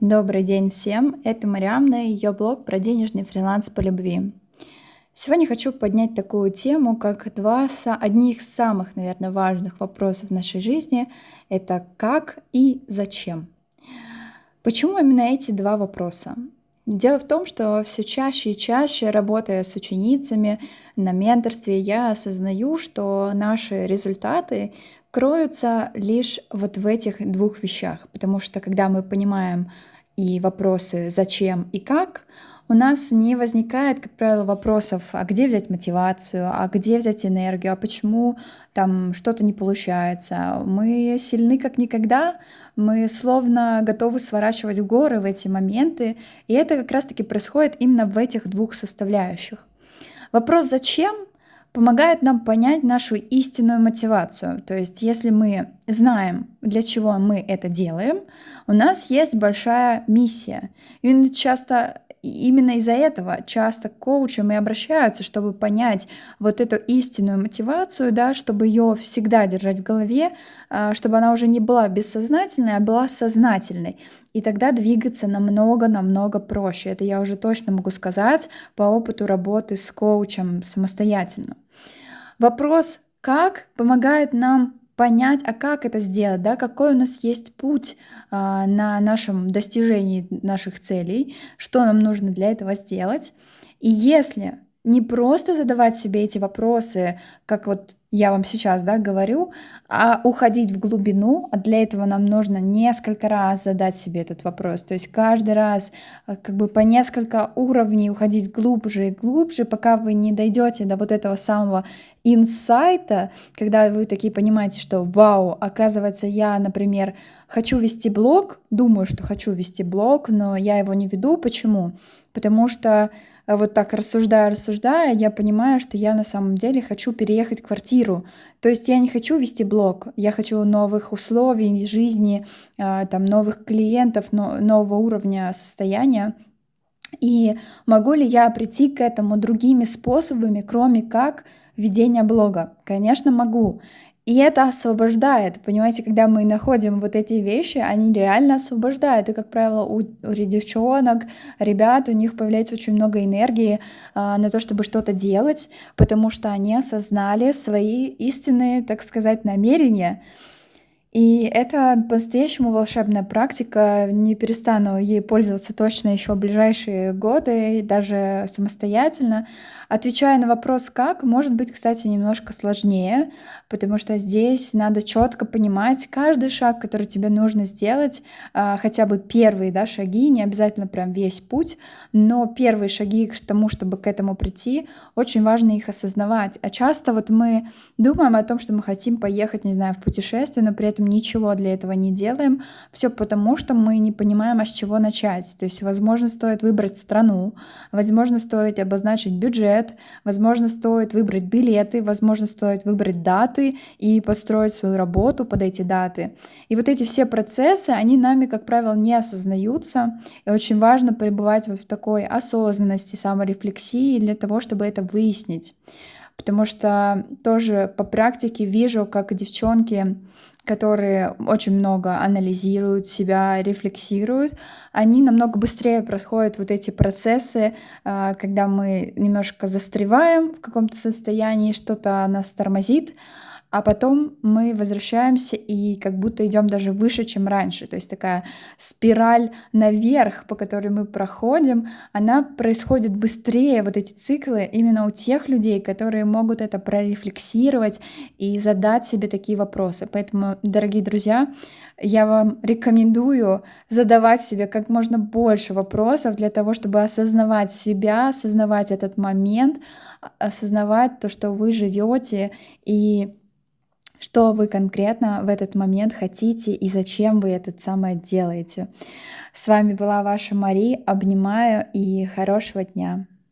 Добрый день всем! Это Мариамна и ее блог про денежный фриланс по любви. Сегодня хочу поднять такую тему, как два одних из самых, наверное, важных вопросов в нашей жизни. Это как и зачем. Почему именно эти два вопроса? Дело в том, что все чаще и чаще, работая с ученицами на менторстве, я осознаю, что наши результаты кроются лишь вот в этих двух вещах. Потому что когда мы понимаем и вопросы «зачем» и «как», у нас не возникает, как правило, вопросов, а где взять мотивацию, а где взять энергию, а почему там что-то не получается. Мы сильны как никогда, мы словно готовы сворачивать горы в эти моменты, и это как раз-таки происходит именно в этих двух составляющих. Вопрос «зачем?» помогает нам понять нашу истинную мотивацию. То есть, если мы знаем, для чего мы это делаем, у нас есть большая миссия. И часто именно из-за этого часто к коучам и обращаются, чтобы понять вот эту истинную мотивацию, да, чтобы ее всегда держать в голове, а, чтобы она уже не была бессознательной, а была сознательной. И тогда двигаться намного-намного проще. Это я уже точно могу сказать по опыту работы с коучем самостоятельно. Вопрос, как помогает нам понять, а как это сделать, да, какой у нас есть путь а, на нашем достижении наших целей, что нам нужно для этого сделать. И если не просто задавать себе эти вопросы, как вот я вам сейчас да, говорю, а уходить в глубину, а для этого нам нужно несколько раз задать себе этот вопрос. То есть каждый раз э, как бы по несколько уровней уходить глубже и глубже, пока вы не дойдете до вот этого самого инсайта, когда вы такие понимаете, что вау, оказывается, я, например, хочу вести блог, думаю, что хочу вести блог, но я его не веду. Почему? Потому что вот так рассуждая, рассуждая, я понимаю, что я на самом деле хочу переехать в квартиру. То есть я не хочу вести блог, я хочу новых условий жизни, а, там, новых клиентов, нового уровня состояния. И могу ли я прийти к этому другими способами, кроме как ведения блога? Конечно, могу. И это освобождает, понимаете, когда мы находим вот эти вещи, они реально освобождают. И, как правило, у, у девчонок, ребят, у них появляется очень много энергии а, на то, чтобы что-то делать, потому что они осознали свои истинные, так сказать, намерения. И это по-настоящему волшебная практика. Не перестану ей пользоваться точно еще в ближайшие годы, даже самостоятельно. Отвечая на вопрос «как», может быть, кстати, немножко сложнее, потому что здесь надо четко понимать каждый шаг, который тебе нужно сделать, а, хотя бы первые да, шаги, не обязательно прям весь путь, но первые шаги к тому, чтобы к этому прийти, очень важно их осознавать. А часто вот мы думаем о том, что мы хотим поехать, не знаю, в путешествие, но при этом ничего для этого не делаем, все потому, что мы не понимаем, а с чего начать. То есть, возможно, стоит выбрать страну, возможно, стоит обозначить бюджет, возможно, стоит выбрать билеты, возможно, стоит выбрать даты и построить свою работу под эти даты. И вот эти все процессы, они нами, как правило, не осознаются, и очень важно пребывать вот в такой осознанности, саморефлексии для того, чтобы это выяснить. Потому что тоже по практике вижу, как девчонки которые очень много анализируют себя, рефлексируют, они намного быстрее проходят вот эти процессы, а, когда мы немножко застреваем в каком-то состоянии, что-то нас тормозит, а потом мы возвращаемся и как будто идем даже выше, чем раньше. То есть такая спираль наверх, по которой мы проходим, она происходит быстрее, вот эти циклы, именно у тех людей, которые могут это прорефлексировать и задать себе такие вопросы. Поэтому, дорогие друзья, я вам рекомендую задавать себе как можно больше вопросов для того, чтобы осознавать себя, осознавать этот момент, осознавать то, что вы живете и что вы конкретно в этот момент хотите и зачем вы это самое делаете. С вами была ваша Мари. Обнимаю и хорошего дня.